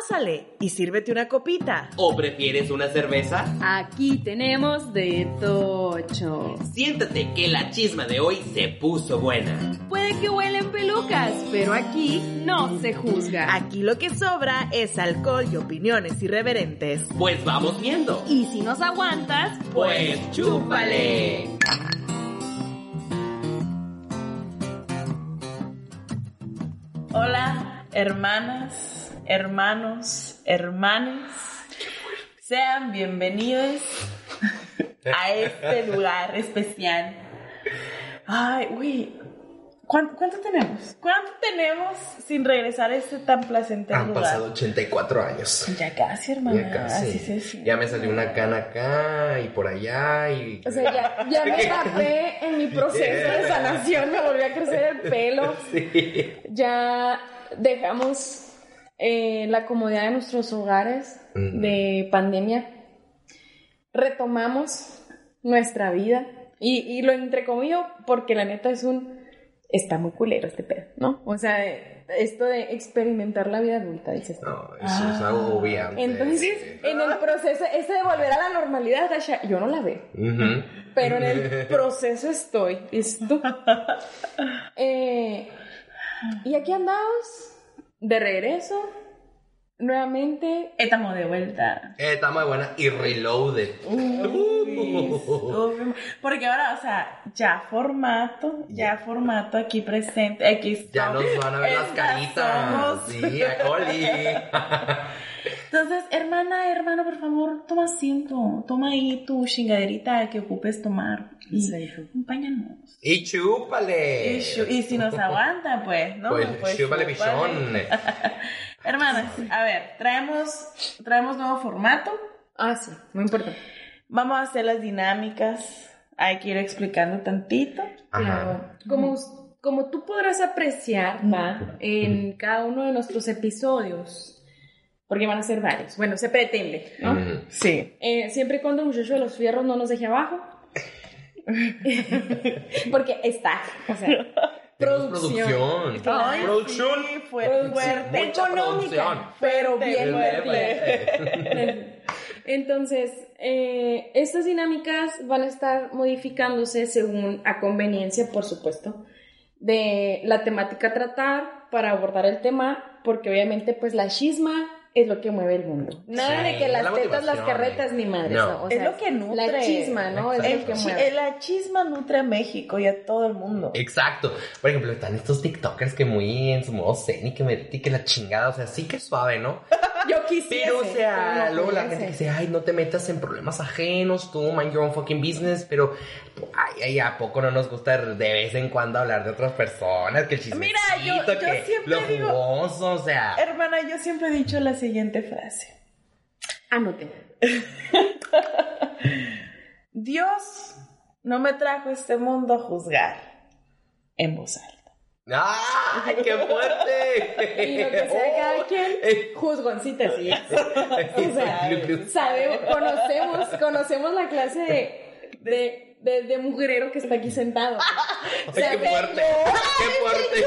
Pásale y sírvete una copita. ¿O prefieres una cerveza? Aquí tenemos de tocho. Siéntate que la chisma de hoy se puso buena. Puede que huelen pelucas, pero aquí no se juzga. Aquí lo que sobra es alcohol y opiniones irreverentes. Pues vamos viendo. Y si nos aguantas, Pues chúpale. Hola, hermanas, hermanos, hermanes. Sean bienvenidos a este lugar especial. Ay, uy. ¿Cuánto, cuánto tenemos? ¿Cuánto tenemos sin regresar a este tan placentero Han lugar? pasado 84 años. Ya casi, hermana. Ya casi. Así se siente. Ya me salió una cana acá y por allá y... O sea, ya, ya me tapé en mi proceso de sanación, me volvió a crecer el pelo. Sí. Ya dejamos eh, la comodidad de nuestros hogares de pandemia. Retomamos nuestra vida. Y, y lo entrecomillo porque la neta es un... Está muy culero este pedo, ¿no? O sea, esto de experimentar la vida adulta, dices. No, eso es algo obviante. Entonces, en el proceso, este de volver a la normalidad, Dasha, yo no la veo. Pero en el proceso estoy. ¿Listo? Eh, y aquí andamos, de regreso, nuevamente. Estamos de vuelta. Eh, está muy buena y reloaded. Porque ahora, o sea, ya formato, ya formato aquí presente, aquí Ya estamos. nos van a ver las caritas. somos. Sí, Oli. Entonces, hermana, hermano, por favor, toma asiento, toma ahí tu chingaderita que ocupes tomar y acompáñanos. Y chúpale. Y, chu- y si nos aguanta, pues, ¿no? Pues, chúpale, pichón. Hermanas, a ver, traemos, traemos nuevo formato. Ah, sí, muy importante. Vamos a hacer las dinámicas. Hay que ir explicando tantito. Ajá. Claro. Como, como tú podrás apreciar, va, en cada uno de nuestros episodios, porque van a ser varios. Bueno, se pretende, ¿no? Sí. Eh, siempre y cuando el muchacho de los fierros no nos deje abajo. Porque está, o sea, producción. producción. Ay, Producción. sí, fue Producción. fuerte. Mucha económica, producción. pero bien fuerte. Entonces, eh, estas dinámicas van a estar modificándose según a conveniencia, por supuesto, de la temática a tratar para abordar el tema, porque obviamente pues la chisma es lo que mueve el mundo. Nada Sí, de que las la tetas, las carretas ni madres. No. ¿no? O Es lo que nutre. La chisma, ¿no? Es El lo que mueve. la chisma nutre a México y a todo el mundo. Exacto. Por ejemplo, están estos TikTokers que muy en su modo zen y que me y que la chingada, o sea, sí que suave, ¿no? Yo quisiera. Pero, o sea, luego la gente que dice, ay, no te metas en problemas ajenos, tú mind your own fucking business, pero, ay, ay, ¿a poco no nos gusta de vez en cuando hablar de otras personas? Que el chismecito, Mira, yo- yo que siempre lo digo- jugoso, o sea. Hermana, yo siempre he dicho la siguiente frase. Anoten. Dios no me trajo a este mundo a juzgar en voz alta. ¡Ay, qué fuerte! Y lo que sea cada quien, Eh. juzgoncita, sí. O sea, sabemos, conocemos, conocemos la clase de, de, de, de mujerero que está aquí sentado. O sea, ¡Ay, qué fuerte! ¡Qué fuerte!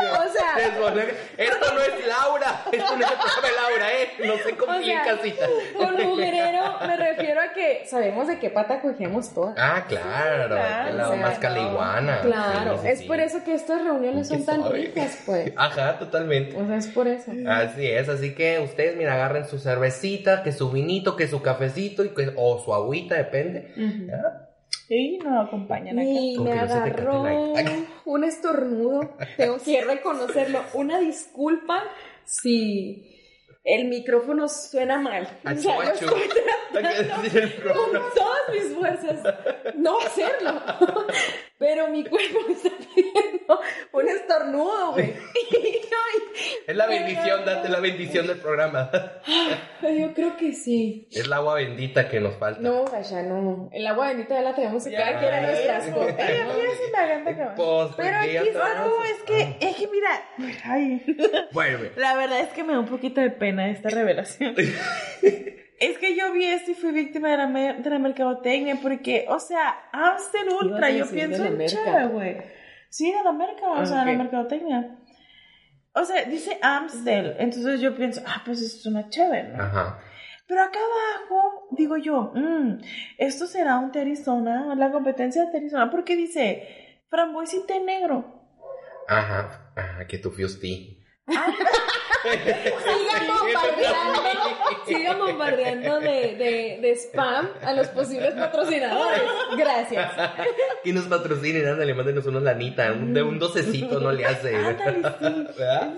O sea- Desvolver- esto no es Laura, esto no es el programa de Laura, ¿eh? No se o confíen, sea, casita. con mujerero me refiero a que sabemos de qué pata cogemos todas. Ah, claro, Claro, la o sea, más caliguana. Claro, Sí, sí, es sí. por eso que estas reuniones Qué son tan suave. ricas, pues. Ajá, totalmente. O sea, es por eso. Así es, así que ustedes, mira, agarren su cervecita, que su vinito, que su cafecito y que- o su agüita, depende. Y nos acompañan acá. Y Con me agarró un estornudo. Tengo que reconocerlo. Una disculpa si el micrófono suena mal. O sea, yo Achu, estoy con todas mis fuerzas no hacerlo. Pero mi cuerpo me está pidiendo un estornudo, güey. Es la bendición, date la bendición del programa. Que sí. Es el agua bendita que nos falta. No, Gasha, no. El agua bendita ya la tenemos que cada quien nuestras a. Pues, Pero aquí no, es que, es que mira, ay, Vuelve. la verdad es que me da un poquito de pena esta revelación. Es que yo vi esto y fui víctima de la, me- de la mercadotecnia porque, o sea, Amstel Ultra, yo pienso en. Chava, güey. Sí, de la merca, o sea, de la mercadotecnia. O sea, dice Amstel. Entonces yo pienso, ah, pues esto es una chévere, ¿no? Ajá. Pero acá abajo, digo yo, mm, esto será un Terizona, la competencia de Terizona, porque dice frambuesa y té negro. Ajá. Ajá, que tu Sigan bombardeando, sigan bombardeando de, de, de spam a los posibles patrocinadores. Gracias. Que nos patrocinen, ándale, mándenos unos lanita, un, de un docecito no le hace. Ándale, sí. ¿Verdad?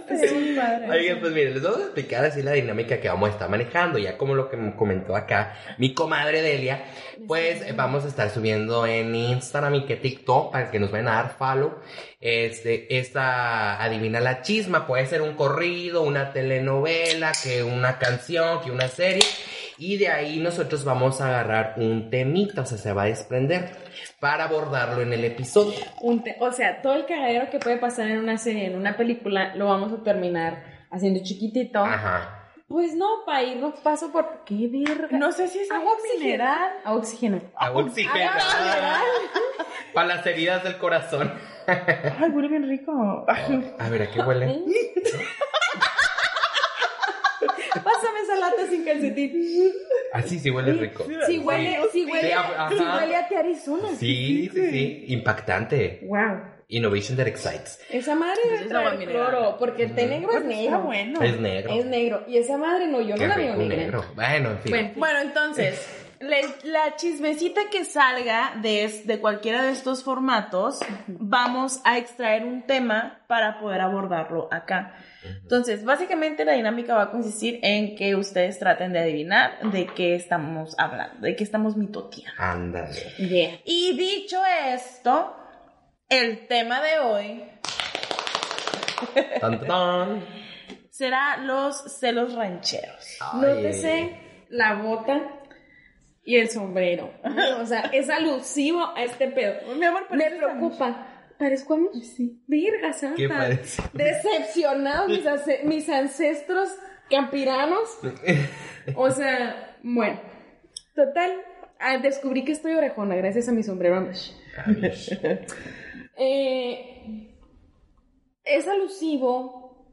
Padre. Oigan, pues miren, les vamos a explicar así la dinámica que vamos a estar manejando, ya como lo que me comentó acá mi comadre Delia, pues eh, vamos a estar subiendo en Instagram y que TikTok para que nos vayan a dar follow. Este, esta adivina la chisma, puede ser un corrido, una telenovela, que una canción, que una serie. Y de ahí nosotros vamos a agarrar un temita, o sea, se va a desprender para abordarlo en el episodio. Un te- o sea, todo el cagadero que puede pasar en una serie, en una película, lo vamos a terminar haciendo chiquitito. Ajá. Pues no, para irnos paso por... ¿Qué verga? No sé si es agua mineral. Agua oxígeno. Agua oxigenada. Para las heridas del corazón. Ay, huele bien rico. Ay, A ver, ¿a qué huele? Pásame esa lata sin calcetín. Así sí huele rico. Si huele, huele, Sí, a- ajá. si huele a Arizona. Sí, sí, sí. Impactante. Wow. Innovation that excites. Esa madre debe traer cloro, porque el té negro es Está negro. bueno. Es negro. Es negro. Y esa madre no, yo Qué no la veo negra. negro. Bueno, en fin. Bueno, Bueno, entonces, le- la chismecita que salga de, de cualquiera de estos formatos, vamos a extraer un tema para poder abordarlo acá. Entonces, básicamente la dinámica va a consistir en que ustedes traten de adivinar de qué estamos hablando, de qué estamos mitoteando. Ándale. yeah. Y dicho esto, el tema de hoy Tan, tan. será los celos rancheros. Ay. Nótese la bota y el sombrero. O sea, es alusivo a este pedo. Mi amor, Me preocupa. ¿Parezco a mí? Sí. Virga santa. ¿Qué parece? Decepcionados mis, ance- mis ancestros campiranos. O sea, bueno. Total, ah, descubrí que estoy orejona gracias a mi sombrero Amish. Eh, es alusivo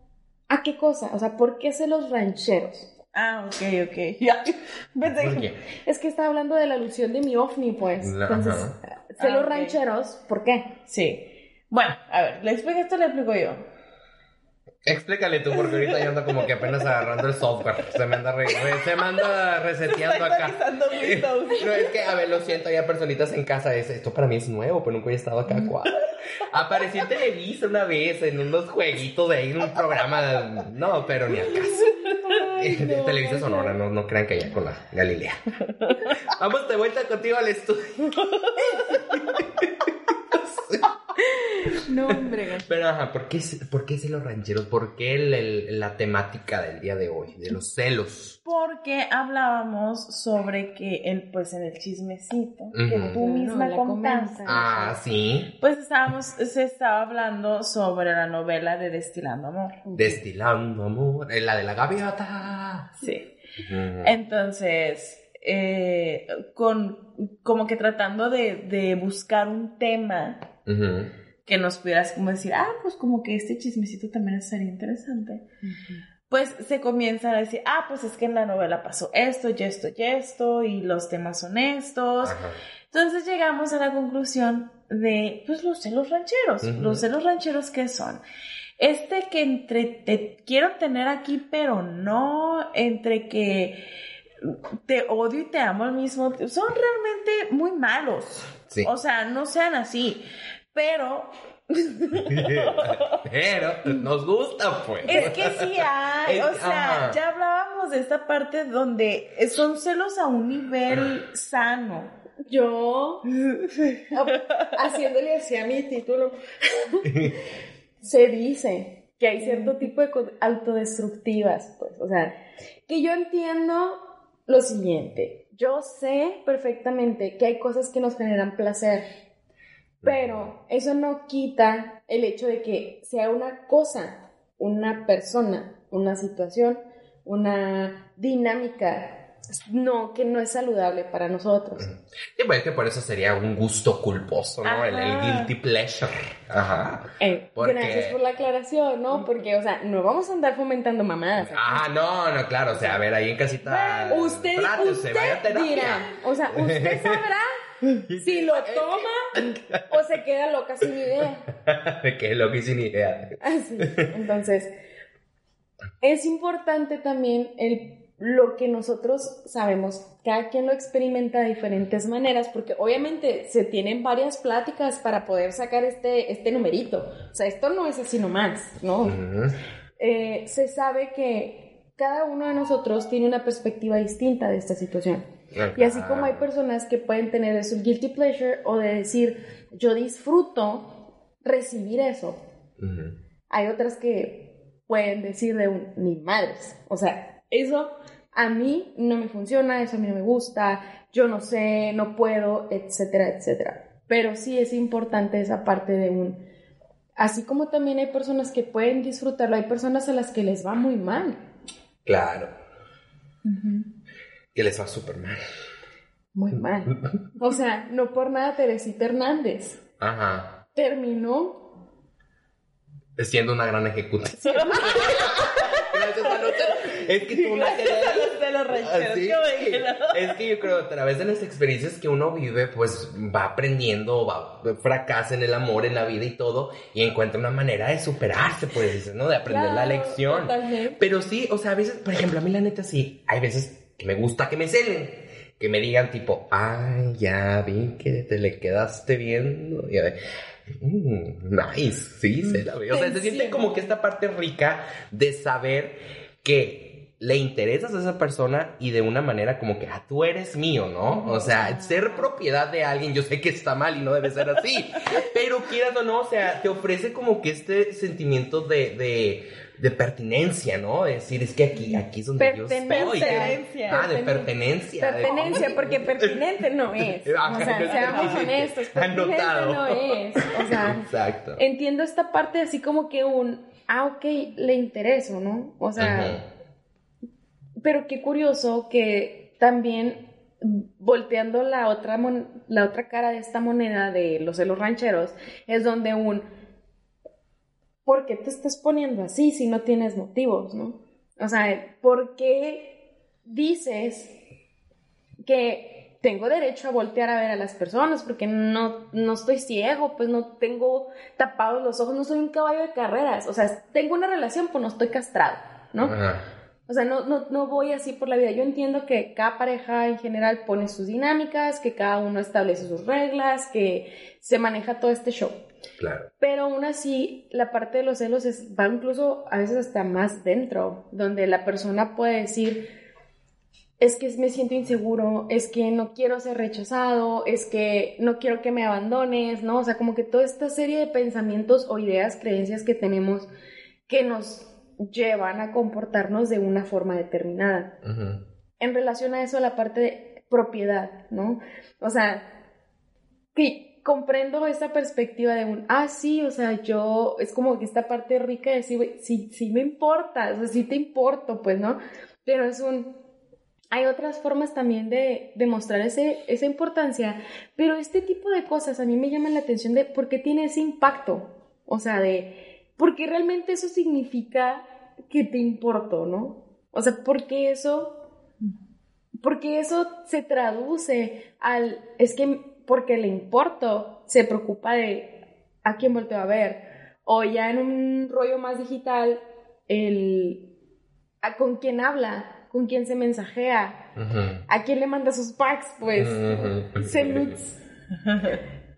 a qué cosa, o sea, ¿por qué celos rancheros? Ah, ok, ok. Ya. Pensé ¿Por que- qué? Es que estaba hablando de la alusión de mi ovni, pues. La- Entonces, ajá. celos Ah, ok. rancheros, ¿por qué? Sí. Bueno, a ver, ¿le explico esto? Le explico yo. Explícale tú, porque ahorita yo ando como que apenas agarrando el software. Se me anda, re- re- se me anda reseteando acá. No, es que, a ver, lo siento, hay personitas en casa. Es, esto para mí es nuevo, pero nunca he estado acá. ¿cuál? Aparecí en Televisa una vez en unos jueguitos de ahí, en un programa. No, pero ni al caso. De Televisa Sonora, no, no crean que allá con la Galilea. Vamos de vuelta contigo al estudio. No, hombre. Pero, ajá, ¿por qué, ¿por qué celos rancheros? ¿Por qué el- el- la temática del día de hoy? De los celos. Porque hablábamos sobre que el, pues en el chismecito que tú misma contaste, comenta. Ah, sí. pues estábamos, se estaba hablando sobre la novela de Destilando Amor. Destilando amor. eh, La de la gaviota. Sí. Entonces, eh, con, como que tratando de, de buscar un tema Ujú. Que nos pudieras como decir, ah, pues como que este chismecito también sería interesante. Pues se comienza a decir, ah, pues es que en la novela pasó esto, y esto, y esto, y los temas son estos. Ajá. Entonces llegamos a la conclusión de, pues los celos rancheros. Ujú. Los celos rancheros, ¿qué son? Este que entre te quiero tener aquí, pero no, entre que te odio y te amo al mismo tiempo, son realmente muy malos. Sí. O sea, no sean así. Pero Pero nos gusta, pues. es que sí hay, o sea, ajá. ya hablábamos de esta parte donde son celos a un nivel sano. Yo, haciéndole así a mi título, se dice que hay cierto tipo de autodestructivas, pues, o sea, que yo entiendo lo siguiente, yo sé perfectamente que hay cosas que nos generan placer, pero eso no quita el hecho de que sea una cosa, una persona, una situación, una dinámica no, que no es saludable para nosotros. Y pues que por eso sería un gusto culposo, ¿no? El, el guilty pleasure. Ajá. Eh, Porque- Gracias por la aclaración, ¿no? Porque, o sea, no vamos a andar fomentando mamadas. Ah, no, no, claro, o sea, a ver, ahí en casita. Usted, usted vaya a terapia. dirá, o sea, usted sabrá si lo toma o se queda loca sin idea. que es lo que sin idea. Así. Entonces, es importante también el, lo que nosotros sabemos. Cada quien lo experimenta de diferentes maneras, porque obviamente se tienen varias pláticas para poder sacar este, este numerito. O sea, esto no es así nomás, ¿no? Eh, se sabe que cada uno de nosotros tiene una perspectiva distinta de esta situación. Y así como hay personas que pueden tener eso, guilty pleasure, o de decir, yo disfruto recibir eso, hay otras que pueden decir de un, ni madres. O sea, eso a mí no me funciona, eso a mí no me gusta, yo no sé, no puedo, etcétera, etcétera. Pero sí es importante esa parte de un... Así como también hay personas que pueden disfrutarlo, hay personas a las que les va muy mal. Claro. Que les va súper mal. Muy mal. O sea, no por nada Teresita Hernández Ajá. terminó Siendo una gran ejecutiva. Gracias, Anota. Es que tú una de los. Así bueno. es que yo creo a través de las experiencias que uno vive, pues va aprendiendo, va fracasa en el amor, en la vida y todo, y encuentra una manera de superarse, pues, ¿no? De aprender la lección. totalmente. Pero sí, o sea, a veces, por ejemplo, a mí la neta sí, hay veces que me gusta que me celen. Que me digan tipo, ay, ya vi que te le quedaste viendo. Y a ver, "Mm, nice, sí, se la ve. O sea, se siente como que esta parte rica de saber que le interesas a esa persona y de una manera como que, ah, tú eres mío, ¿no? O sea, ser propiedad de alguien, yo sé que está mal y no debe ser así, pero quieras o no, o sea, te ofrece como que este sentimiento de, de, de pertinencia, ¿no? De decir, es que aquí, aquí es donde yo estoy. Pertenencia. Ah, de pertenencia. de- Pertenencia, porque pertinente no es. O sea, no seamos honestos, pertinente Anotado. no es. O sea, Exacto. entiendo esta parte así como que un, ah, ok, le intereso, ¿no? O sea, pero qué curioso que también volteando la otra, mon- la otra cara de esta moneda de los celos rancheros, es donde un, ¿por qué te estás poniendo así si no tienes motivos, no? O sea, ¿por qué dices que tengo derecho a voltear a ver a las personas porque no, no estoy ciego, pues no tengo tapados los ojos, no soy un caballo de carreras, o sea, tengo una relación, pues no estoy castrado, ¿no? Ajá. O sea, no, no, no voy así por la vida. Yo entiendo que cada pareja en general pone sus dinámicas, que cada uno establece sus reglas, que se maneja todo este show. Claro. Pero aún así, la parte de los celos es, va incluso a veces hasta más dentro, donde la persona puede decir, es que me siento inseguro, es que no quiero ser rechazado, es que no quiero que me abandones, ¿no? O sea, como que toda esta serie de pensamientos o ideas, creencias que tenemos que nos llevan a comportarnos de una forma determinada en relación a eso la parte de propiedad, ¿no? O sea, que comprendo esa perspectiva de un, ah, sí, o sea, yo, es como que esta parte rica de decir, sí, sí me importa, o sea, sí te importo, pues, ¿no? Pero es un, hay otras formas también de demostrar esa importancia, pero este tipo de cosas a mí me llaman la atención de por qué tiene ese impacto, o sea, de, porque realmente eso significa que te importo, ¿no? O sea, porque eso porque eso se traduce al, es que porque le importo, se preocupa de a quién volteo a ver. O ya en un rollo más digital, el a con quién habla, con quién se mensajea, a quién le manda sus packs, pues.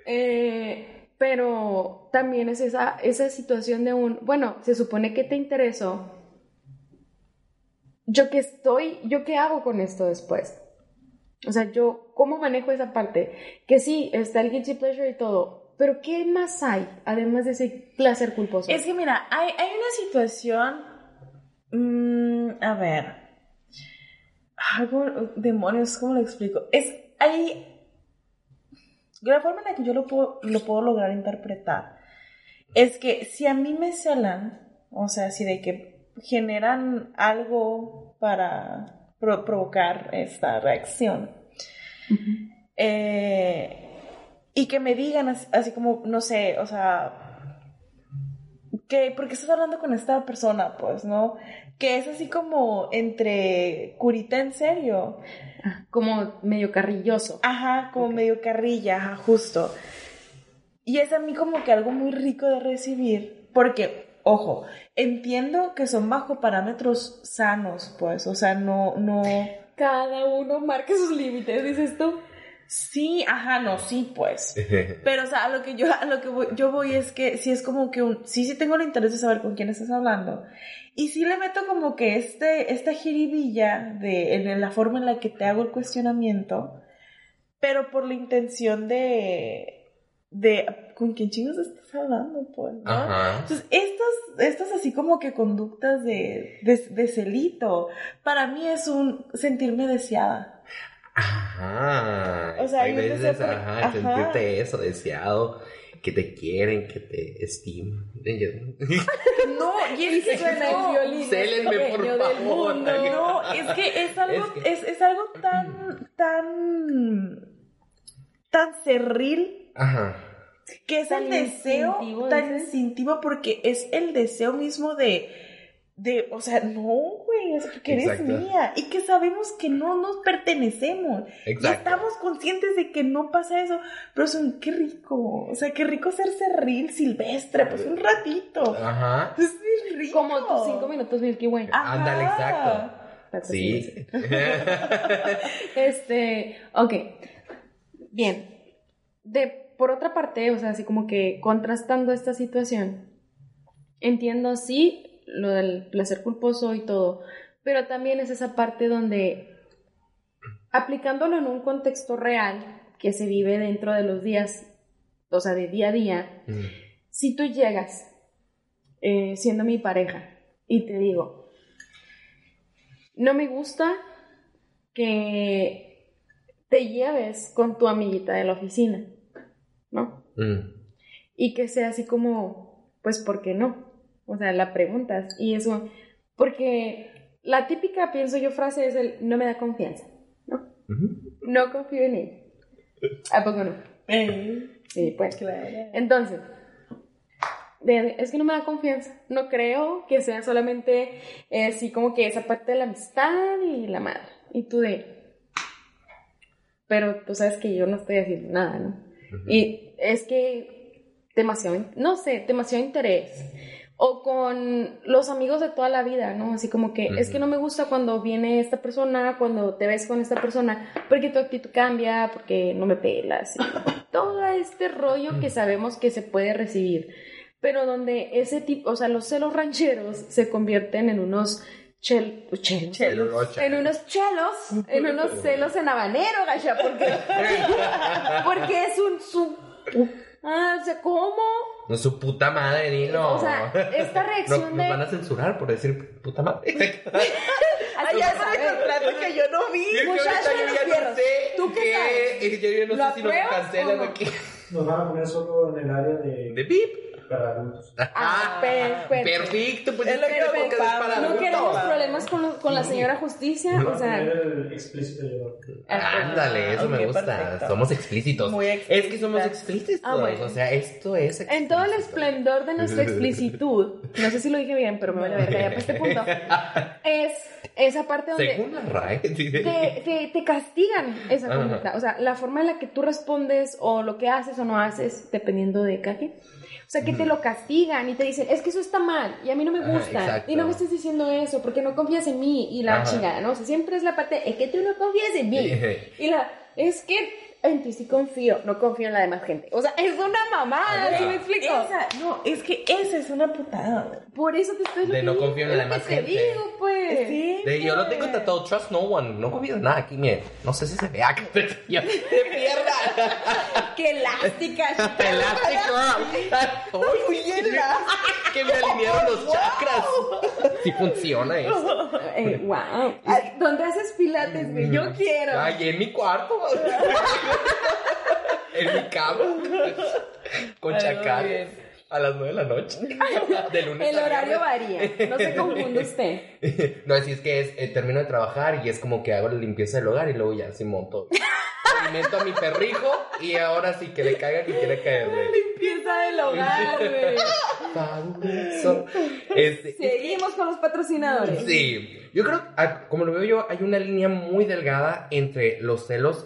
Eh, pero también es esa, esa situación de un, bueno, se supone que te interesó. Yo qué estoy, yo qué hago con esto después. O sea, yo, ¿cómo manejo esa parte? Que sí, está el guilty pleasure y todo, pero ¿qué más hay además de ese placer culposo? Es que mira, hay, hay una situación. mm, a ver. ¿cómo- demonios, ¿cómo lo explico? Es. Hay. La forma en la que yo lo puedo, lo puedo lograr interpretar es que si a mí me celan, o sea, si de que generan algo para pro- provocar esta reacción. Eh, y que me digan así, así como, no sé, o sea, que, ¿por qué estás hablando con esta persona? Pues, ¿no? Que es así como entre curita en serio. Ah, Como medio carrilloso. Ajá, como medio carrilla, ajá, justo. Y es a mí como que algo muy rico de recibir, porque, ojo, entiendo que son bajo parámetros sanos, pues, o sea, no, no... Cada uno marca sus límites, dices tú. Sí, ajá, no, sí, pues. Pero, o sea, a lo que yo, a lo que voy, yo voy es que sí es como que un, sí, sí tengo el interés de saber con quién estás hablando. Y sí le meto como que este, esta jiribilla de, en la forma en la que te hago el cuestionamiento, pero por la intención de, de, ¿con quién chingos estás hablando, pues? ¿no? Ajá. Entonces, estas, estas así como que conductas de, de, de celito, para mí es un sentirme deseada. Ajá. O sea, hay veces, por- ajá, ajá. sentirte eso, deseado, que te quieren, que te estiman. No, y es que Suena no, el violín. Célenme, por pequeño del favor. mundo. No, es que es algo, Es que- es, es algo tan, tan, tan cerril Ajá. que es Tan el deseo instintivo, tan dices. instintivo porque es el deseo mismo de, de, o sea, no, güey, es que eres Exacto. mía y que sabemos que no nos pertenecemos. Y Exacto. estamos conscientes de que no pasa eso, pero son, qué rico, o sea, qué rico ser cerril, silvestre, pues un ratito. Ajá. Es bien rico. Como tus cinco minutos Milky Way. Ajá. Ándale, exacto. Patrocínese. Sí. Este, ok. Bien. De, por otra parte, o sea, así como que contrastando esta situación, entiendo sí lo del placer culposo y todo, pero también es esa parte donde, aplicándolo en un contexto real que se vive dentro de los días, o sea, de día a día, Mm. si tú llegas eh, siendo mi pareja y te digo, no me gusta que te lleves con tu amiguita de la oficina, ¿no? Mm. Y que sea así como, pues, ¿por qué no? O sea, la preguntas y eso, porque la típica, pienso yo, frase es el, no me da confianza, ¿no? No confío en ella. ¿A poco no? Eh, Sí, pues. claro. Entonces, es que no me da confianza. No creo que sea solamente eh, así como que esa parte de la amistad y la madre. Y tú de... Pero tú sabes que yo no estoy haciendo nada, ¿no? Y es que demasiado, no sé, demasiado interés. O con los amigos de toda la vida, ¿no? Así como que es que no me gusta cuando viene esta persona, cuando te ves con esta persona, porque tu actitud cambia, porque no me pelas. y todo este rollo que sabemos que se puede recibir. Pero donde ese tipo, o sea, los celos rancheros se convierten en unos chel, chelos, Chelos. en unos chelos, en unos celos en habanero, gacha, porque, porque es un su, ah, o sea, ¿cómo? No, su puta madre, dilo. O sea, esta reacción No, de- Nos van a censurar por decir puta madre. Así Ay, ya vas a se ver. contrato que yo no vi. Es que Muchacho ahorita de yo ya no sé ¿Tú qué qué- sabes? Yo ya no ¿Lo sé si nos cancelan qué. Nos van a poner solo en el área de De VIP. Para adultos. Ah, perfecto. Perfecto, pues Es lo que no me porque es pasa. para No adultos. queremos problemas con, lo- con la señora justicia, o a sea, el explícito. Ándale, eso me gusta. perfecto. Somos explícitos. Muy Es que somos explícitos. Ah, bueno. O sea, esto es en todo el explícito. esplendor de nuestra explicitud, no sé si lo dije bien, pero me vale verga ya para este punto, es esa parte donde Según la RAE. te, te, te castigan esa conducta. O sea, la forma en la que tú respondes o lo que haces o no haces, dependiendo de cada quien. O sea, que te lo castigan y te dicen, es que eso está mal y a mí no me gusta. y no me estés diciendo eso porque no confías en mí y la Ajá. chingada, ¿no? O sea, siempre es la parte, es que tú no confías en mí. y la, es que en ti sí confío, no confío en la demás gente. O sea, es una mamada, ¿sí me explico? Esa, no, es que esa es una putada. Por eso te estoy De no confío en la demás que gente. te digo, pues. Sí, De, yo lo güey. tengo tatuado, trust no one. No confío en nada aquí, miren. No sé si se vea que te, pierda. ¡Qué elástica! Elástico. Ay, muy. Que me alinearon los chakras. Si funciona eso. Eh, wow. ¿Dónde haces pilates, güey? Yo quiero. Ay, en mi cuarto. en mi cama. Con Ay, chacal. muy bien. A las 9 de la noche. De lunes El a horario varía, no se confunda usted. No, así es que es, eh, termino de trabajar y es como que hago la limpieza del hogar y luego ya se monto. Alimento a mi perrijo y ahora sí que le caiga que quiere caerle. Limpieza del hogar, güey. Fabuloso. Este, Seguimos con los patrocinadores. Sí, yo creo, como lo veo yo, hay una línea muy delgada entre los celos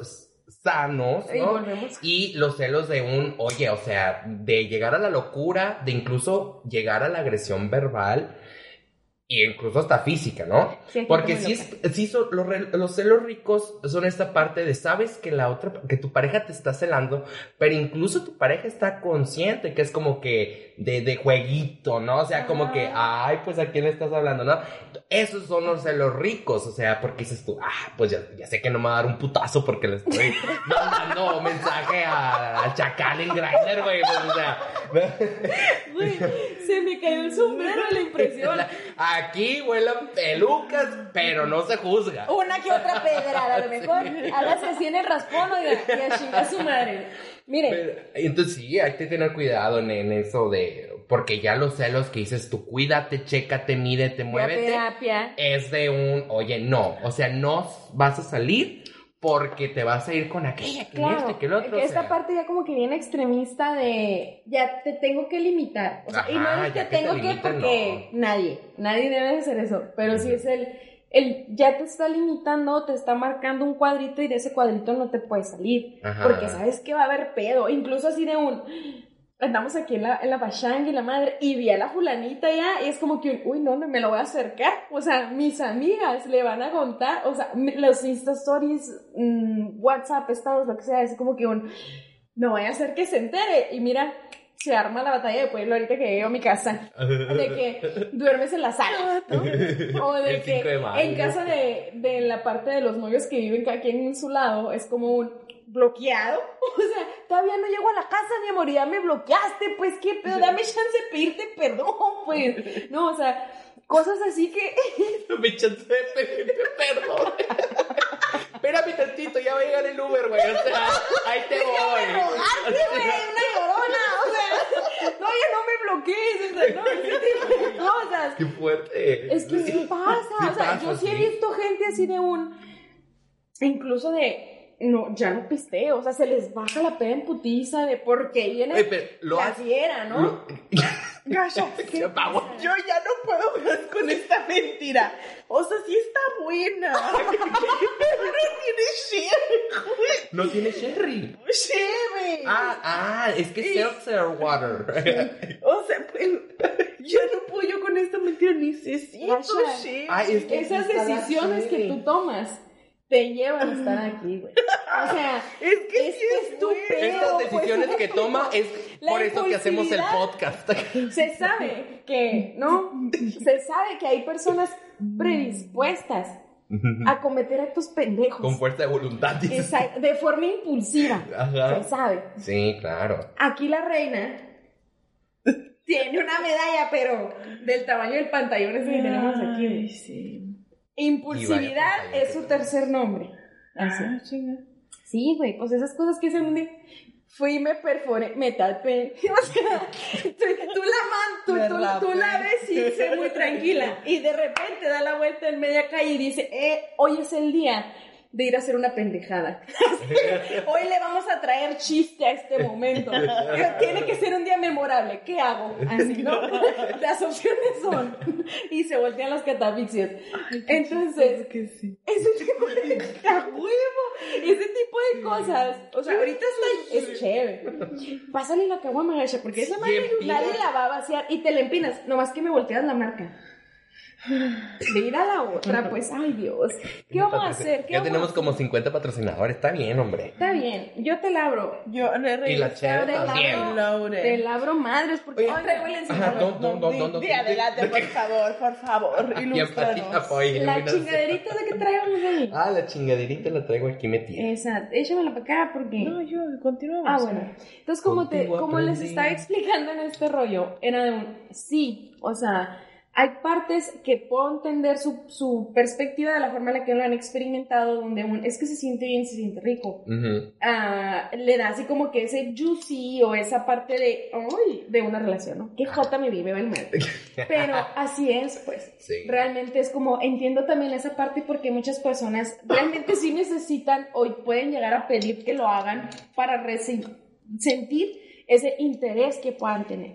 sanos, Y ¿no? Y los celos de un, oye, o sea, de llegar a la locura, de incluso llegar a la agresión verbal y incluso hasta física, ¿no? Sí, Porque sí, es- sí son, los, los celos ricos son esta parte de sabes que la otra, que tu pareja te está celando, pero incluso tu pareja está consciente que es como que de, de jueguito, ¿no? O sea, como que, ay, pues a quién le estás hablando, ¿no? Esos son los celos ricos, o sea, porque dices tú, ah, pues ya, ya sé que no me va a dar un putazo porque le estoy mandando mensaje a- al chacal en Grindr, güey, pues, o sea. Güey, se me cayó el sombrero la impresión. Aquí vuelan pelucas, pero no se juzga. Una que otra pedrada, a lo mejor. Hágase así en el raspón, oiga, y a chingar su madre. Mire, Pero, entonces sí, hay que tener cuidado en, en eso de... Porque ya los celos que dices tú, cuídate, chécate, mídete, muévete, terapia. es de un, oye, no, o sea, no vas a salir porque te vas a ir con aquella, que Claro, este, que el otro. o esta sea. parte ya como que viene extremista de ya te tengo que limitar. O sea, y no es que te tengo que porque nadie, nadie debe de hacer eso, pero sí es el, el ya te está limitando, te está marcando un cuadrito y de ese cuadrito no te puedes salir, Ajá. porque sabes que va a haber pedo, incluso así de un andamos aquí en la, en la pachanga y la madre, y vi a la fulanita ya, y es como que, uy, no, no me lo voy a acercar. O sea, mis amigas le van a contar, o sea, los Insta Stories, mm, WhatsApp, estados, lo que sea, es como que un, no vaya a hacer que se entere. Y mira, se arma la batalla de pueblo ahorita que llego a mi casa. De que duermes en la sala. ¿no? O de El que 5 de mayo. en casa de, de la parte de los novios que viven cada quien en su lado, es como un bloqueado. O sea, todavía no llego a la casa, mi amor, y ya me bloqueaste, pues qué pedo, dame chance de pedirte perdón, pues. No, o sea, cosas así que. Me chance de pedirte perdón. Espérame tantito, ya va a llegar el Uber, güey. O sea, ahí te voy. rogarte, güey, una sea, no, ya no me bloquees, o sea, no, ese tipo de cosas. Qué fuerte. Es que sí pasa, Sí o sea, pasa, yo sí he visto gente así de un, incluso de, no, ya no pisteo, o sea, se les baja la peda en putiza de por qué viene Oye, pero lo la has- fiera, ¿no? Lo- Gasha, yo ya no puedo más con esta mentira. O sea, sí está buena. Pero no tiene sherry. No tiene sherry. Sherry. Ah, ah, es que es seltzer water. O sea, pues, ya no puedo yo con esta mentira. Necesito Gasha. sherry. Ay, es que Esas decisiones que tú tomas te llevan a estar aquí, güey. O sea, Es que es sí es es tu buena. pedo. Estas decisiones pues, que toma es por eso que hacemos el podcast. se sabe que, ¿no? Se sabe que hay personas predispuestas a cometer actos pendejos. Con fuerza de voluntad. dices. Exacto, de forma impulsiva. Ajá. Se sabe. Sí, claro. Aquí la reina tiene una medalla, pero del tamaño del pantallón ese que tenemos aquí. Sí. Impulsividad vaya es su tercer nombre. Así. Ah, chinga. Sí, güey, pues esas cosas que se un día fui y me perforé, me tapé. O sea, tú, tú la man, tú, tú- la ves y se muy tranquila. Y de repente da la vuelta en media calle y dice, eh, hoy es el día de ir a hacer una pendejada. hoy le vamos a traer chiste a este momento. Tiene que ser un día memorable. ¿Qué hago? Así, ¿no? Las opciones son. Y se voltean los catafixios. Entonces, que sí. ese tipo de huevo, ese tipo de cosas. O sea, ahorita está es chévere. Pásale la caguama, porque esa madre nadie la va a vaciar y te la empinas, nomás que me volteas la marca. De ir a la otra, pues, ay Dios. ¿Qué vamos a hacer? ¿Qué Ya vamos tenemos a hacer? como 50 patrocinadores. Está bien, hombre. Está bien, yo te labro. Yo le Y la chévere Te también. labro, te labro madres, porque Oye, don, don, don, don, don. Di adelante, por favor, por favor. Ilústranos. La chingaderita de que traemos ahí. Ah, la chingaderita la traigo aquí metida. Esa, échamela para acá porque... No, yo, continuamos. Ah, bueno. Entonces, como, te, como les estaba explicando en este rollo, era de un sí, o sea, hay partes que puedo entender su, su perspectiva de la forma en la que lo han experimentado, donde un, es que se siente bien, se siente rico. Ujú. Ah, le da así como que ese juicy o esa parte de, ay, de una relación, ¿no? Que jota me vive el mal. Pero así es, pues. Sí. Realmente es como, entiendo también esa parte porque muchas personas realmente sí necesitan o pueden llegar a pedir que lo hagan para sentir ese interés que puedan tener.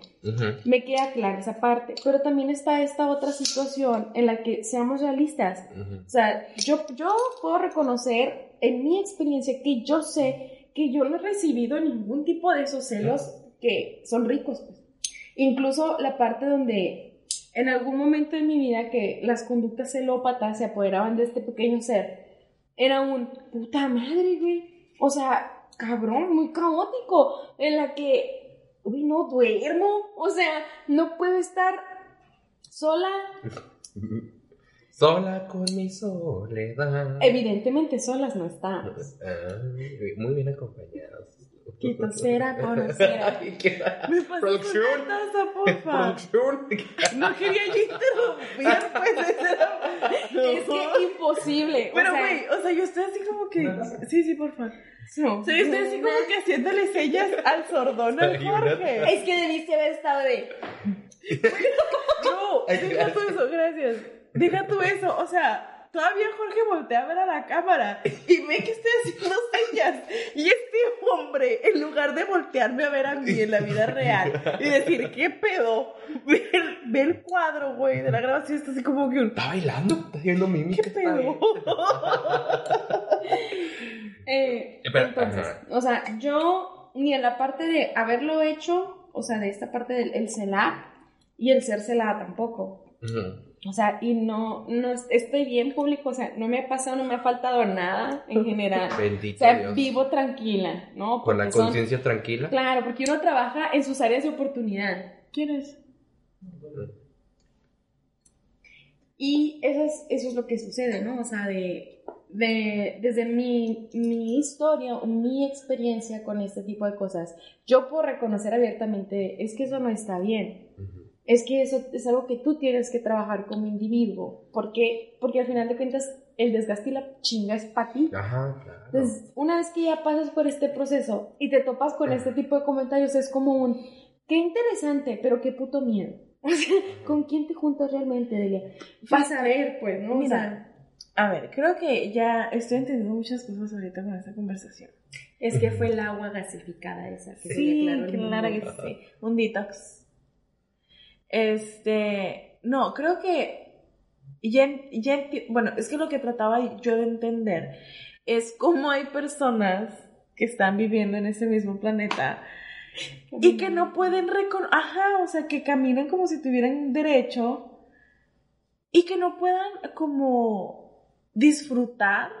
Me queda clara esa parte, pero también está esta otra situación en la que seamos realistas. O sea, yo, yo puedo reconocer en mi experiencia que yo sé que yo no he recibido ningún tipo de esos celos que son ricos. pues. Incluso la parte donde en algún momento de mi vida que las conductas celópatas se apoderaban de este pequeño ser, era un puta madre, güey. O sea, cabrón, muy caótico, en la que, uy, no duermo. O sea, no puedo estar sola Sola con mi soledad. Evidentemente solas no estamos. Ay, muy bien conocera. Ay, qué- ¿Me pasas Producción. taza, porfa? Producción. No quería yo interrumpir, pues, era... Es que imposible. Pero, o sea, güey, o sea, yo estoy así como que... Sí, sí, porfa. No. O sea, yo estoy así como que haciéndole sellas al sordón al Jorge. Es que debiste haber estado de. No, deja tú eso, gracias. Deja tú eso, o sea, todavía Jorge voltea a ver a la cámara y ve que estoy haciendo señas. Y este hombre, en lugar de voltearme a ver a mí en la vida real y decir, ¿qué pedo? Ve el, ve el cuadro, güey, de la grabación, está así como que un... Está bailando, está haciendo mímica. ¿Qué pedo? Eh, entonces, ajá. o sea, yo ni en la parte de haberlo hecho, o sea, de esta parte del el celar y el ser celada tampoco. O sea, y no, no es- estoy bien público, o sea, no me ha pasado, no me ha faltado nada en general. O Bendito sea, Dios. vivo tranquila, ¿no? Con la son- conciencia tranquila. Claro, porque uno trabaja en sus áreas de oportunidad. ¿Quién es? Y eso es, eso es lo que sucede, ¿no? O sea, de, de- desde mi, mi historia o mi experiencia con este tipo de cosas, yo puedo reconocer abiertamente, es que eso no está bien. Es que eso es algo que tú tienes que trabajar como individuo. ¿Por qué? Porque al final de cuentas el desgaste y la chinga es para ti. Ajá, claro. Entonces, una vez que ya pasas por este proceso y te topas con este tipo de comentarios, es como un, qué interesante, pero qué puto miedo. O sea, ¿con quién te juntas realmente, Delia? Vas a ver, pues, ¿no? O sea, Mira, a ver, creo que ya estoy entendiendo muchas cosas ahorita con esta conversación. es que fue el agua gasificada esa. Que se Sí, declaró el claro que sí. Un detox. Este, no, creo que ya, ya bueno, es que lo que trataba yo de entender es cómo hay personas que están viviendo en ese mismo planeta y que no pueden reconocer, ajá, o sea, que caminan como si tuvieran derecho y que no puedan como disfrutar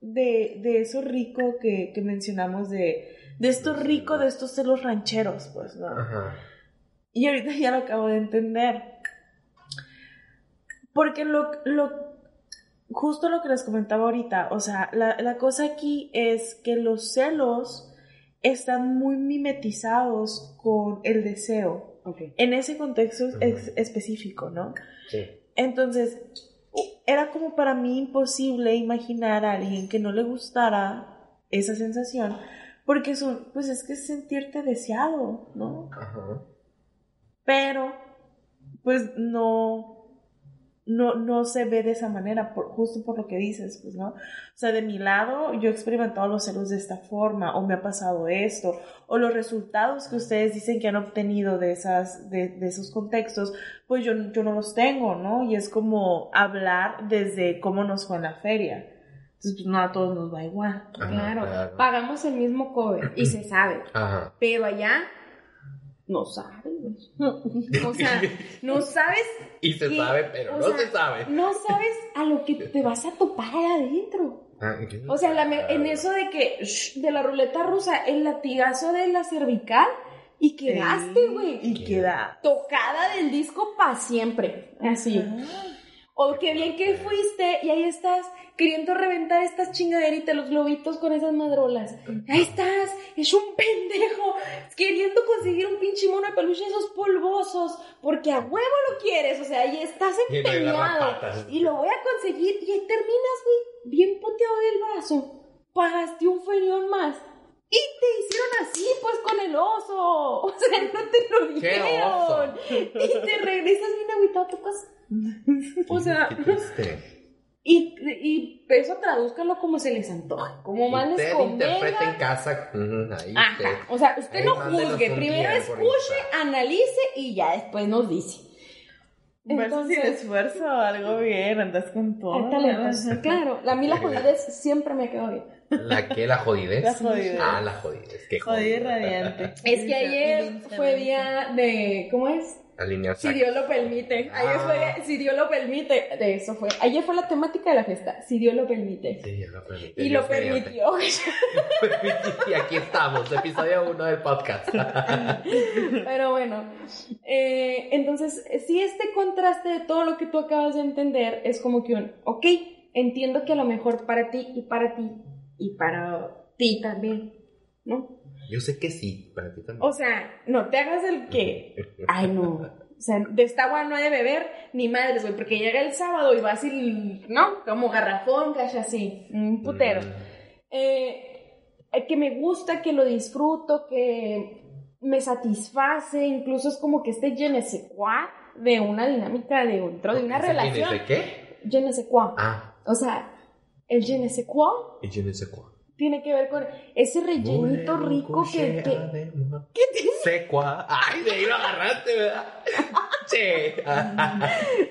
de, de eso rico que, que mencionamos, de, de esto rico, de estos celos rancheros, pues, ¿no? Ajá. Y ahorita ya lo acabo de entender. Porque lo, lo, justo lo que les comentaba ahorita, o sea, la, la cosa aquí es que los celos están muy mimetizados con el deseo, Ok. en ese contexto ex- específico, ¿no? Sí. Entonces, era como para mí imposible imaginar a alguien que no le gustara esa sensación, porque son, pues es que es sentirte deseado, ¿no? Ajá. pero pues no no no se ve de esa manera por, justo por lo que dices pues no o sea de mi lado yo he experimentado los celos de esta forma o me ha pasado esto o los resultados que ustedes dicen que han obtenido de esas de, de esos contextos pues yo yo no los tengo no y es como hablar desde cómo nos fue en la feria. Entonces pues no a todos nos va igual. Ajá, Claro, pagamos el mismo cover y se sabe, Ajá. pero allá no sabes. O sea, no sabes Y se sabe, pero no sea, se sabe. no sabes a lo que te vas a topar ahí adentro. Ah. O sea, la en eso de que, shh, de la ruleta rusa, el latigazo de la cervical y quedaste, Ey, güey. y queda Tocada del disco para siempre. Así. O qué bien que fuiste y ahí estás queriendo reventar estas chingaderitas, los globitos con esas madrolas. Ahí estás, es un pendejo, queriendo conseguir un pinche mono de peluche de esos polvosos, porque a huevo lo quieres, o sea, ahí estás empeñado. Y lo voy a conseguir y ahí terminas, güey, bien puteado del brazo. Pagaste un ferión más. Y te hicieron así, pues, con el oso. O sea, no te lo ¿Qué dijeron. Y te regresas bien agüitado a tu casa. O sea, Qué triste. y, y eso tradúzcalo como se les antoje, como más les Usted interpreta en casa. ujú, ahí Ajá, usted. o sea, usted Ahí no juzgue, primero escuche, analice y ya después nos dice. Entonces, esfuerzo, algo bien, andas con todo. Claro, la, a mí la jodidez siempre me quedó bien. ¿La qué? ¿La jodidez? La jodidez. Ah, la jodidez. Qué jodida. radiante. Es que ayer fue día de, ¿cómo es? Alinear Si Dios lo permite. Ayer fue, Ah. si Dios lo permite. De eso fue. Ayer fue la temática de la fiesta. Si Dios lo permite. Sí, lo permite. Y lo Dios permitió. y aquí estamos, episodio 1 del podcast. Pero bueno, eh, entonces, si este contraste de todo lo que tú acabas de entender es como que un, ok, entiendo que a lo mejor para ti y para ti y para ti también, ¿no? Yo sé que sí, para ti también. O sea, no te hagas el que, ay no, o sea, de esta agua no hay de beber ni madres, güey, porque llega el sábado y vas y, ¿no? Como garrafón, cacha así, un putero. Mm. Eh, que me gusta, que lo disfruto, que me satisface, incluso es como que este je ne sais quoi de una dinámica de dentro de una ¿Ese quién es relación. de qué? Je ne sais quoi. Ah, O sea, el je ne sais quoi y yo no sé cuál. Tiene que ver con ese rellenito rico que, que- Secua. Ay, de ahí lo agarraste, ¿verdad? Che.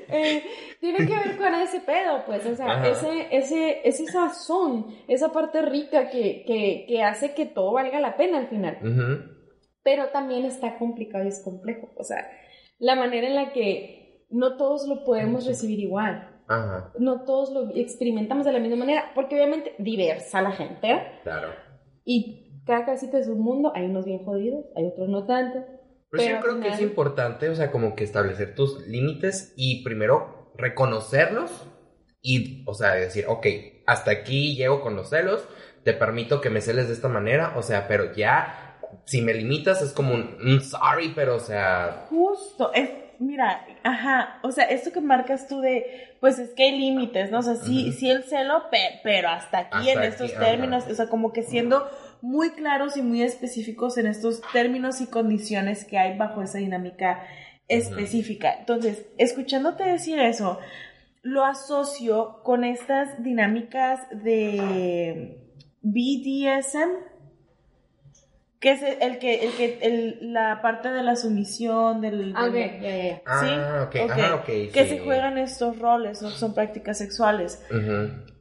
eh, tiene que ver con ese pedo, pues, o sea, Ajá. ese, ese, ese sazón, esa parte rica que, que, que hace que todo valga la pena al final. Pero también está complicado y es complejo. O sea, la manera en la que no todos lo podemos recibir igual, Ajá, no todos lo experimentamos de la misma manera, porque obviamente diversa la gente, ¿eh? claro. y cada casita es un mundo, hay unos bien jodidos, hay otros no tanto. Pero, sí, Pero yo creo que es importante, o sea, como que establecer tus límites y primero reconocerlos y, o sea, decir, ok, hasta aquí llego con los celos, te permito que me celes de esta manera, o sea, pero ya, si me limitas es como un, un sorry, pero, o sea, Justo, es, mira, ajá, o sea, esto que marcas tú de, pues es que hay límites, ¿no? O sea, sí, sí el celo, pe- pero hasta aquí Hasta en aquí, estos términos, o sea, como que siendo muy claros y muy específicos en estos términos y condiciones que hay bajo esa dinámica específica. Entonces, escuchándote decir eso, lo asocio con estas dinámicas de BDSM, que es el que, el que, el- la parte de la sumisión, del... Del- ya, ya. ah, ok, ok. ah, ok, que sí. se juegan estos roles, ¿no? son prácticas sexuales.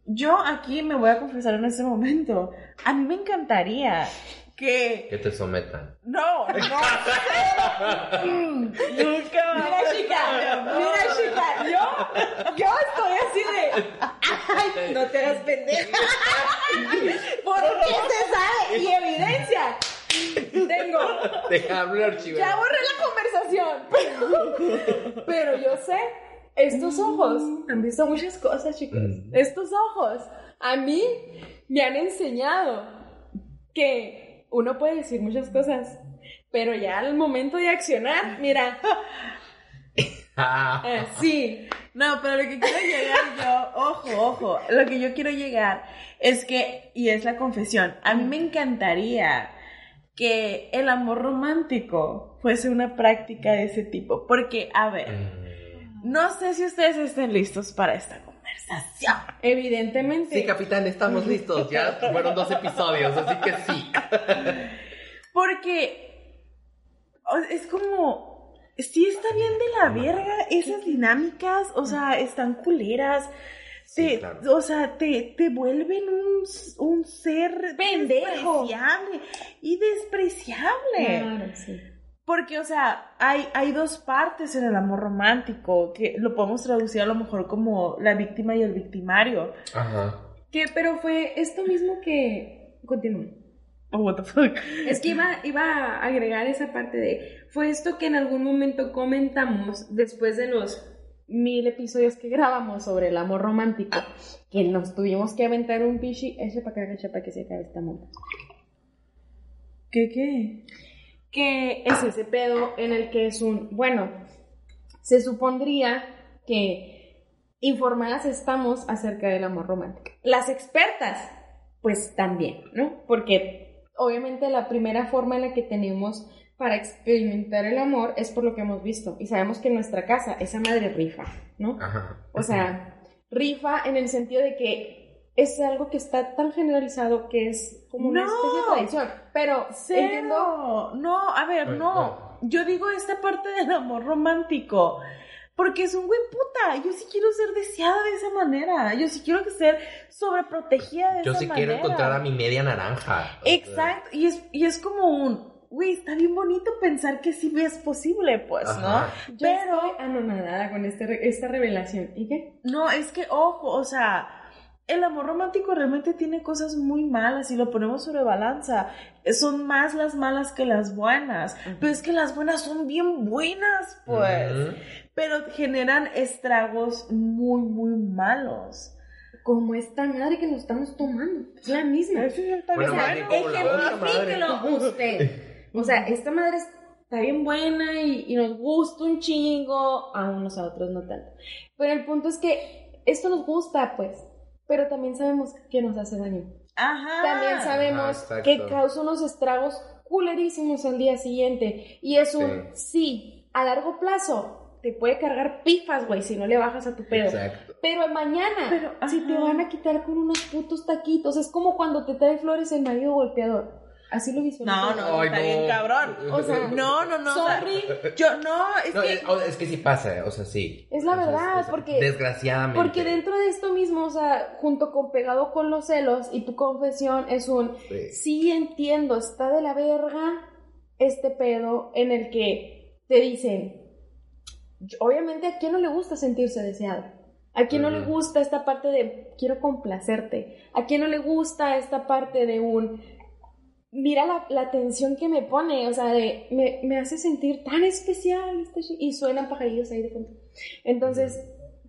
Yo aquí me voy a confesar en este momento, a mí me encantaría que... Que te sometan. No, no. Mm, Nunca. Mira, chica, mira, chica, yo, yo estoy así de, ay, no te hagas pendeja, porque se sabe y evidencia. Tengo, Déjame archivar. ya borré la conversación, pero, pero yo sé, estos ojos han visto muchas cosas, chicos. Mm. Estos ojos a mí me han enseñado que uno puede decir muchas cosas, pero ya al momento de accionar, mira, Ah. eh, sí, No, pero lo que quiero llegar yo, ojo, ojo, lo que yo quiero llegar es que, y es la confesión, a mí me encantaría que el amor romántico fuese una práctica de ese tipo, porque, a ver, Mm. no sé si ustedes estén listos para esta conversación. evidentemente. Sí, capitán, estamos listos. Ya fueron dos episodios, así que sí. Porque es como, sí está bien de la verga esas dinámicas, o sea, están culeras. Sí, Te- claro. O sea, te, te vuelven un, un ser Pendejo. despreciable y despreciable. Claro, sí. Porque, o sea, hay, hay dos partes en el amor romántico, que lo podemos traducir a lo mejor como la víctima y el victimario. Ajá. Que, pero fue esto mismo que. Continúa. Oh, what the fuck. Es que iba, iba a agregar esa parte de. Fue esto que en algún momento comentamos después de los mil episodios que grabamos sobre el amor romántico, que nos tuvimos que aventar un pichi, ese para acá, ese para que se acabe esta monta. ¿Qué qué? Que es ese pedo en el que es un, bueno, se supondría que informadas estamos acerca del amor romántico. Las expertas, pues también, ¿no? Porque obviamente la primera forma en la que tenemos para experimentar el amor es por lo que hemos visto. Y sabemos que en nuestra casa esa madre rifa, ¿no? Ajá. O sea, rifa en el sentido de que es algo que está tan generalizado que es como una No. especie de tradición. Pero entiendo. Cero. No, a ver, no. Yo digo esta parte del amor romántico. Porque es un güey puta. Yo sí quiero ser deseada de esa manera. Yo sí quiero que ser sobreprotegida de Yo esa sí manera. quiero encontrar a mi media naranja. Exacto. Y es, y es como un. Güey, está bien bonito pensar que sí es posible, pues, Ajá. ¿no? Yo Pero. estoy anonadada con este esta revelación. ¿Y qué? No, es que, ojo, o sea, el amor romántico realmente tiene cosas muy malas y lo ponemos sobre balanza. Son más las malas que las buenas. Pero es que las buenas son bien buenas, pues. Ujú. Pero generan estragos muy, muy malos. Como esta madre que nos estamos tomando. Es la misma. Bueno, O sea, ejemplifíquelo usted. O sea, esta madre está bien buena y, y nos gusta un chingo, a unos a otros no tanto. Pero el punto es que esto nos gusta, pues, pero también sabemos que nos hace daño. Ajá. También sabemos que causa unos estragos culerísimos al día siguiente. Y es un, sí, a largo plazo te puede cargar pifas, güey, si no le bajas a tu pedo. Exacto. Pero mañana, Pero, si te van a quitar con unos putos taquitos, es como cuando te trae flores el marido golpeador. Así lo visualizo. No, no, Ay, está no. bien cabrón. O sea, No, no, no. o sea, Sorry, yo, no, es No, que. es, que sí pasa, o sea, sí. Es la O sea, verdad, es- porque- Desgraciadamente. porque dentro de esto mismo, o sea, junto con pegado con los celos y tu confesión es un, Sí. sí entiendo, está de la verga este pedo en el que te dicen, obviamente a quién no le gusta sentirse deseado, a quién no le gusta esta parte de quiero complacerte, a quién no le gusta esta parte de un, mira la, la tensión que me pone, o sea, de, me, me hace sentir tan especial este y suenan pajarillos ahí de fondo. Entonces,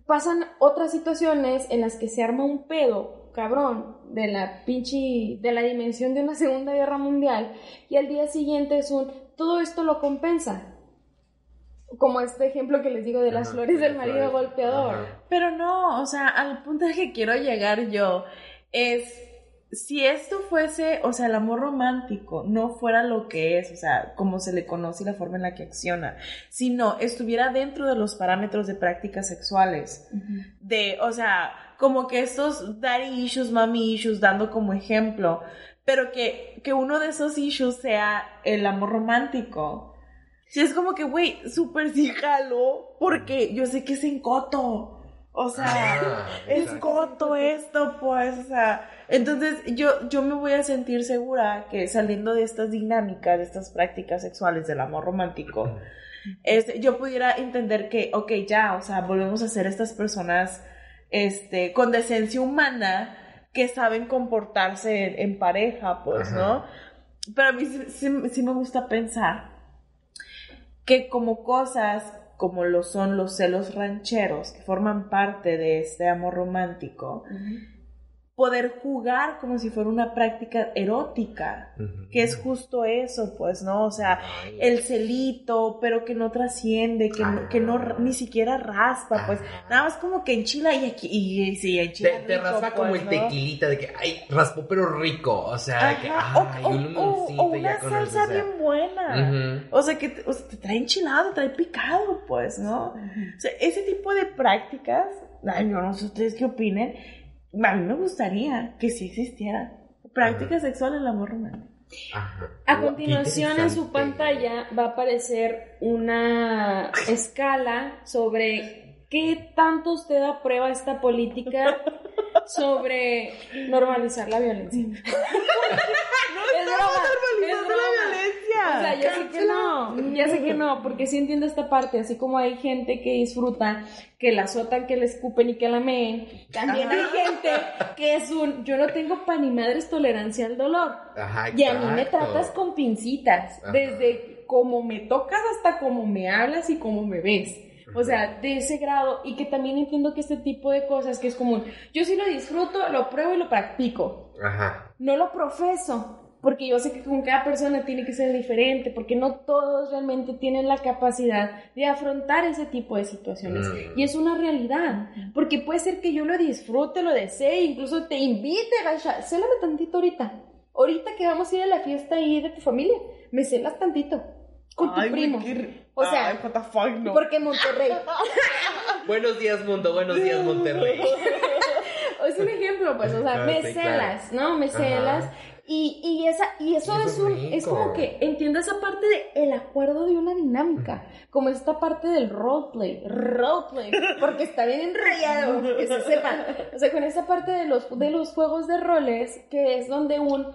pasan otras situaciones en las que se arma un pedo, cabrón, de la pinche, de la dimensión de una Segunda Guerra Mundial, y al día siguiente es un, todo esto lo compensa. Como este ejemplo que les digo de las Ajá, flores del marido flores. golpeador. Ajá. Pero no, o sea, al punto al que quiero llegar yo es si esto fuese, o sea, el amor romántico no fuera lo que es, o sea, como se le conoce y la forma en la que acciona, sino estuviera dentro de los parámetros de prácticas sexuales, de, o sea, como que estos daddy issues, mommy issues, dando como ejemplo, pero que, que uno de esos issues sea el amor romántico. Si es como que, güey, súper sí jalo, porque yo sé que es en coto. O sea, Ah, es coto esto, pues, o sea. Entonces, yo, yo me voy a sentir segura que saliendo de estas dinámicas, de estas prácticas sexuales del amor romántico, este, yo pudiera entender que, ok, ya, o sea, volvemos a ser estas personas, este, con decencia humana, que saben comportarse en, en pareja, pues, Ajá. ¿no? Pero a mí sí, sí- sí me gusta pensar que como cosas como lo son los celos rancheros, que forman parte de este amor romántico, poder jugar como si fuera una práctica erótica, que es justo eso, pues, ¿no? O sea, Ay. el celito, pero que no trasciende, que, no, que no ni siquiera raspa, pues, nada más como que enchila y aquí, y, y sí, enchila Te, raspa como pues, el tequilita de que, ay, raspó pero rico. O sea, de que, ay, o, un o- o una salsa el, o sea. bien buena. O sea, que te, o sea, te trae enchilado, te trae picado, pues, ¿no? O sea, ese tipo de prácticas, ay, yo no sé ustedes qué opinen, a mí me gustaría que sí existieran. Prácticas sexuales en el amor romántico. Ajá. A continuación en su pantalla va a aparecer una escala sobre qué tanto usted aprueba esta política sobre normalizar la violencia. es broma, es broma. O sea, yo sé que no, ya sé que no, porque sí entiendo esta parte, así como hay gente que disfruta que la azotan, que la escupen y que la meen, también hay gente que es un, yo no tengo pa' ni madres tolerancia al dolor. Ajá, Y a mí me tratas con pincitas, Ajá. desde cómo me tocas hasta cómo me hablas y cómo me ves. O sea, de ese grado y que también entiendo que este tipo de cosas que es común. Yo sí lo disfruto, lo pruebo y lo practico. Ajá. No lo profeso, porque yo sé que con cada persona tiene que ser diferente, porque no todos realmente tienen la capacidad de afrontar ese tipo de situaciones. Mm. Y es una realidad, porque puede ser que yo lo disfrute, lo desee, incluso te invite, Gaisha, célame tantito ahorita. Ahorita que vamos a ir a la fiesta ahí de tu familia, me celas tantito con tu Ay, primo. qué- O sea, Ay, what the fuck, no. porque Monterrey. Buenos días, mundo. Buenos días, Monterrey. es un ejemplo, pues, o sea, Ah, me sí, celas, ¿no? Me Ajá. celas. Y, y, esa, y eso Y eso es es un, rico. es como que entiendo esa parte de el acuerdo de una dinámica, como esta parte del roleplay, roleplay, porque está bien enrollado, que se sepa. O sea, con esa parte de los, de los juegos de roles, que es donde un,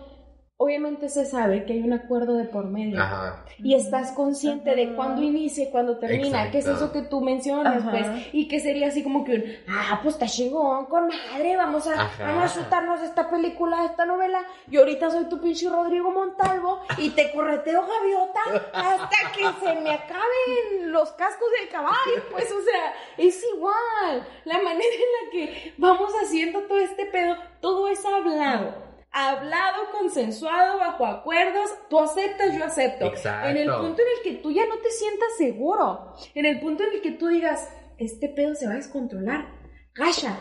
obviamente se sabe que hay un acuerdo de por medio. Ajá. Y estás consciente de cuándo inicia y cuándo termina, que es Exacto. eso que tú mencionas, Ajá. pues, y que sería así como que un, ah, pues está chingón, con madre, vamos a, vamos a chutarnos esta película, esta novela, y ahorita soy tu pinche Rodrigo Montalvo, y te correteo gaviota hasta que se me acaben los cascos del caballo, pues, o sea, es igual, la manera en la que vamos haciendo todo este pedo, todo es hablado. Hablado, consensuado, bajo acuerdos, tú aceptas, yo acepto. Exacto. En el punto en el que tú ya no te sientas seguro, en el punto en el que tú digas, este pedo se va a descontrolar. Gasha,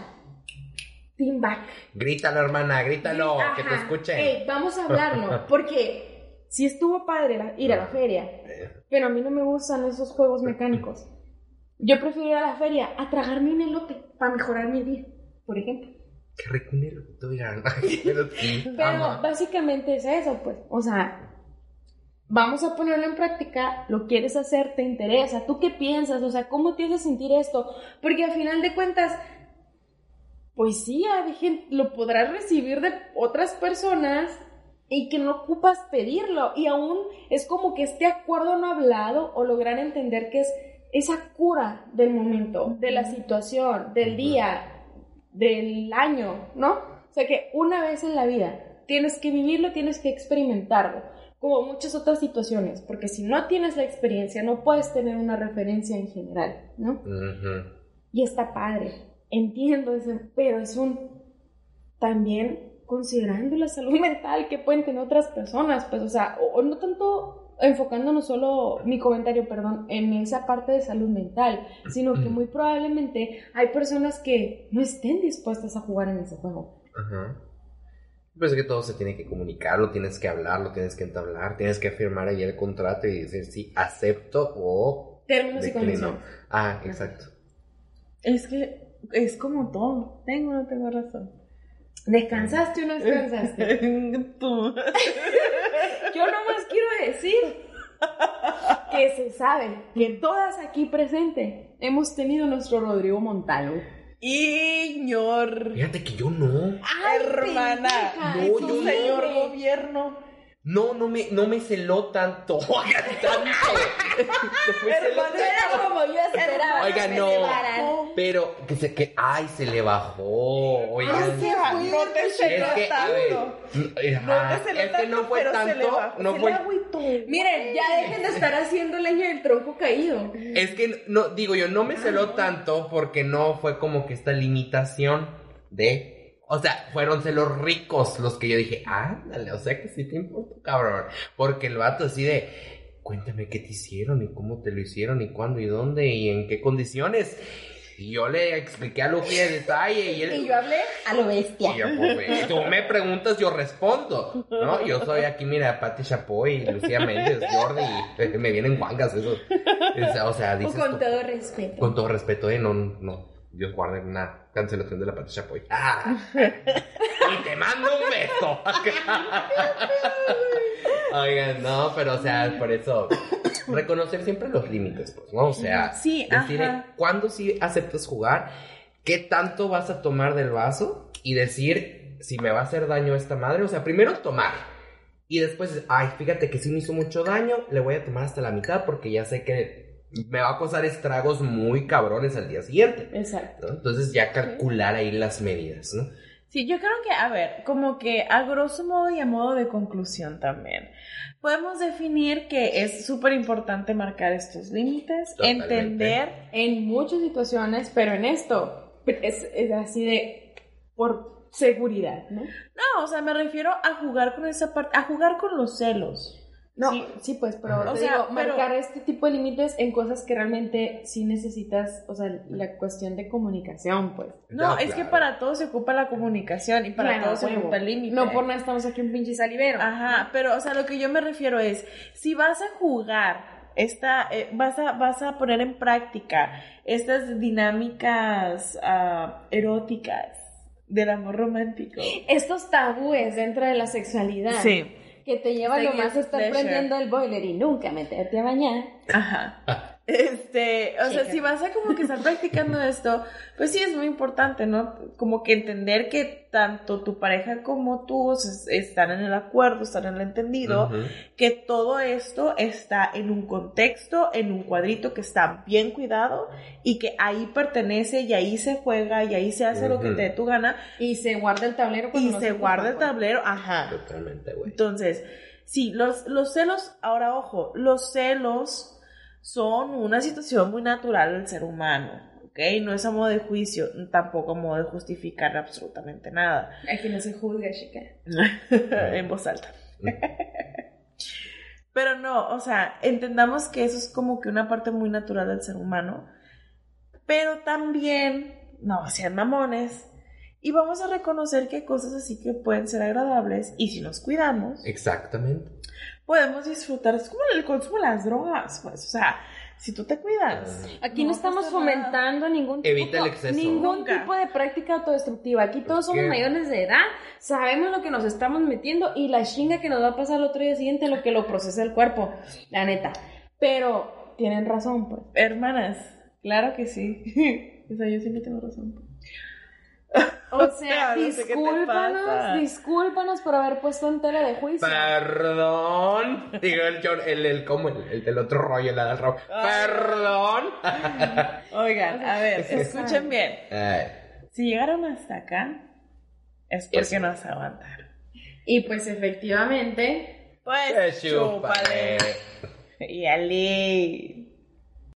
team back. Grítalo, hermana, grítalo, que te escuchen. Ey, vamos a hablarlo, porque si estuvo padre la- ir a la feria, pero a mí no me gustan esos juegos mecánicos. Yo prefiero ir a la feria a tragarme un elote para mejorar mi día, por ejemplo. Un elote, oigan. Pero. Pero básicamente es eso, pues. O sea, vamos a ponerlo en práctica, lo quieres hacer, te interesa, ¿tú qué piensas? O sea, ¿cómo te hace sentir esto? Porque al final de cuentas, pues sí, hay gente- lo podrás recibir de otras personas y que no ocupas pedirlo. Y aún es como que este acuerdo no hablado o lograr entender que es esa cura del momento, de la situación, del día, del año, ¿no? O sea que una vez en la vida tienes que vivirlo, tienes que experimentarlo, como muchas otras situaciones, porque si no tienes la experiencia no puedes tener una referencia en general, ¿no? Y está padre, entiendo ese, pero es un también considerando la salud mental que pueden tener otras personas, pues, o sea, o, o no tanto enfocándonos solo, mi comentario, perdón, en esa parte de salud mental, sino que muy probablemente hay personas que no estén dispuestas a jugar en ese juego. Ajá. Pues es que todo se tiene que comunicar, lo tienes que hablar, lo tienes que entablar, tienes que firmar ahí el contrato y decir si acepto o Términos y condiciones. Ah, exacto. Es que es como todo. Tengo o no tengo razón. ¿Descansaste o no descansaste? Tú. Yo nomás quiero decir que se sabe que todas aquí presentes hemos tenido nuestro Rodrigo Montalvo. Iñor. Fíjate que yo no. Ay, Hermana. pendeja, No, yo no. Señor gobierno. No, no me, no me celó tanto. Oigan, tanto. Celosa. Era como yo esperaba. Oiga, no. Pero que se que ay se le bajó. Oigan. No te es celó que a ver, tanto. No te celó es que no tanto, fue pero se le tanto, bajó. no Se fue le agüitó. Miren, ya dejen de estar haciendo leña del tronco caído. Es que no, digo yo, no me celó tanto porque no fue como que esta limitación de. O sea, fueron celos ricos los que yo dije, ándale, o sea que sí te importa, cabrón. Porque el vato así de, cuéntame qué te hicieron y cómo te lo hicieron y cuándo y dónde y en qué condiciones. Y yo le expliqué a lujo y de detalle y él. Y yo hablé a lo bestia. Y yo, pues, tú me preguntas, yo respondo, ¿no? Yo soy aquí, mira, Pati Chapoy, Lucía Méndez, Jordi, y me vienen guangas esos. Es- O sea, O dices con tú- todo respeto. con todo respeto, ¿eh? No, no, Dios guarde una cancelación de la Pati Chapoy. ¡Ah! y te mando un beso. Oigan, no, pero o sea, por eso, reconocer siempre los límites, pues, ¿no? O sea, Sí, decir cuándo sí aceptas jugar, qué tanto vas a tomar del vaso y decir si me va a hacer daño esta madre. O sea, primero tomar. Y después, ay, fíjate que sí me hizo mucho daño, le voy a tomar hasta la mitad porque ya sé que me va a causar estragos muy cabrones al día siguiente. Exacto. ¿no? Entonces ya calcular ahí las medidas, ¿no? Sí, yo creo que, a ver, como que a grosso modo y a modo de conclusión también, podemos definir que es súper importante marcar estos límites, Totalmente. entender, En muchas situaciones, pero en esto es, es así de por seguridad, ¿no? no, o sea, me refiero a jugar con esa parte, a jugar con los celos. No, Sí. sí, pues, pero Ajá. te O sea, digo, pero- marcar este tipo de límites en cosas que realmente sí necesitas, o sea, la cuestión de comunicación, pues. No, Ya, es que para todo se ocupa la comunicación y para Claro, todo se huevo. ocupa el límite. No por nada estamos aquí un pinche salivero. Ajá, pero, o sea, lo que yo me refiero es, si vas a jugar, esta, eh, vas, a, vas a poner en práctica estas dinámicas ah, eróticas del amor romántico. Estos tabúes dentro de la sexualidad. Sí, Que te llevan Sexy nomás a estar pleasure. prendiendo el boiler y nunca meterte a bañar. ajá. Este, o sea, si vas a como que estar practicando esto, pues sí es muy importante, ¿no? Como que entender que tanto tu pareja como tú es- están en el acuerdo, están en el entendido, que todo esto está en un contexto, en un cuadrito que está bien cuidado y que ahí pertenece y ahí se juega y ahí se hace lo que te dé tu gana Y se guarda el tablero cuando y no se ocupa, guarda el tablero, ajá. Totalmente, güey. Entonces, sí, los, los celos, ahora ojo, los celos son una situación muy natural del ser humano, ¿ok? No es a modo de juicio, tampoco a modo de justificar absolutamente nada. Aquí no se juzga, chica. en voz alta. Pero no, o sea, entendamos que eso es como que una parte muy natural del ser humano. Pero también, no sean mamones. Y vamos a reconocer que hay cosas así que pueden ser agradables. Y si nos cuidamos, Exactamente. Podemos disfrutar. Es como el consumo de las drogas, pues. O sea, si tú te cuidas. Aquí no, No estamos nada. fomentando ningún tipo, Evita el exceso. ningún Nunca. tipo de práctica autodestructiva. Aquí todos somos ¿Qué? mayores de edad, sabemos lo que nos estamos metiendo y la chinga que nos va a pasar el otro día siguiente lo que lo procesa el cuerpo, la neta. Pero tienen razón, pues. Hermanas, claro que sí. o sea, yo siempre tengo razón. pues. O sea, no sé discúlpanos, discúlpanos por haber puesto en tela de juicio. Perdón. Digo el John, el, el, como el, el del otro rollo, el del rojo. Perdón. Oigan, a ver, escuchen bien. Ay, Si llegaron hasta acá, es porque Eso. nos aguantaron. Y pues efectivamente, Pues, pues, chúpale. chúpale. Y Ali.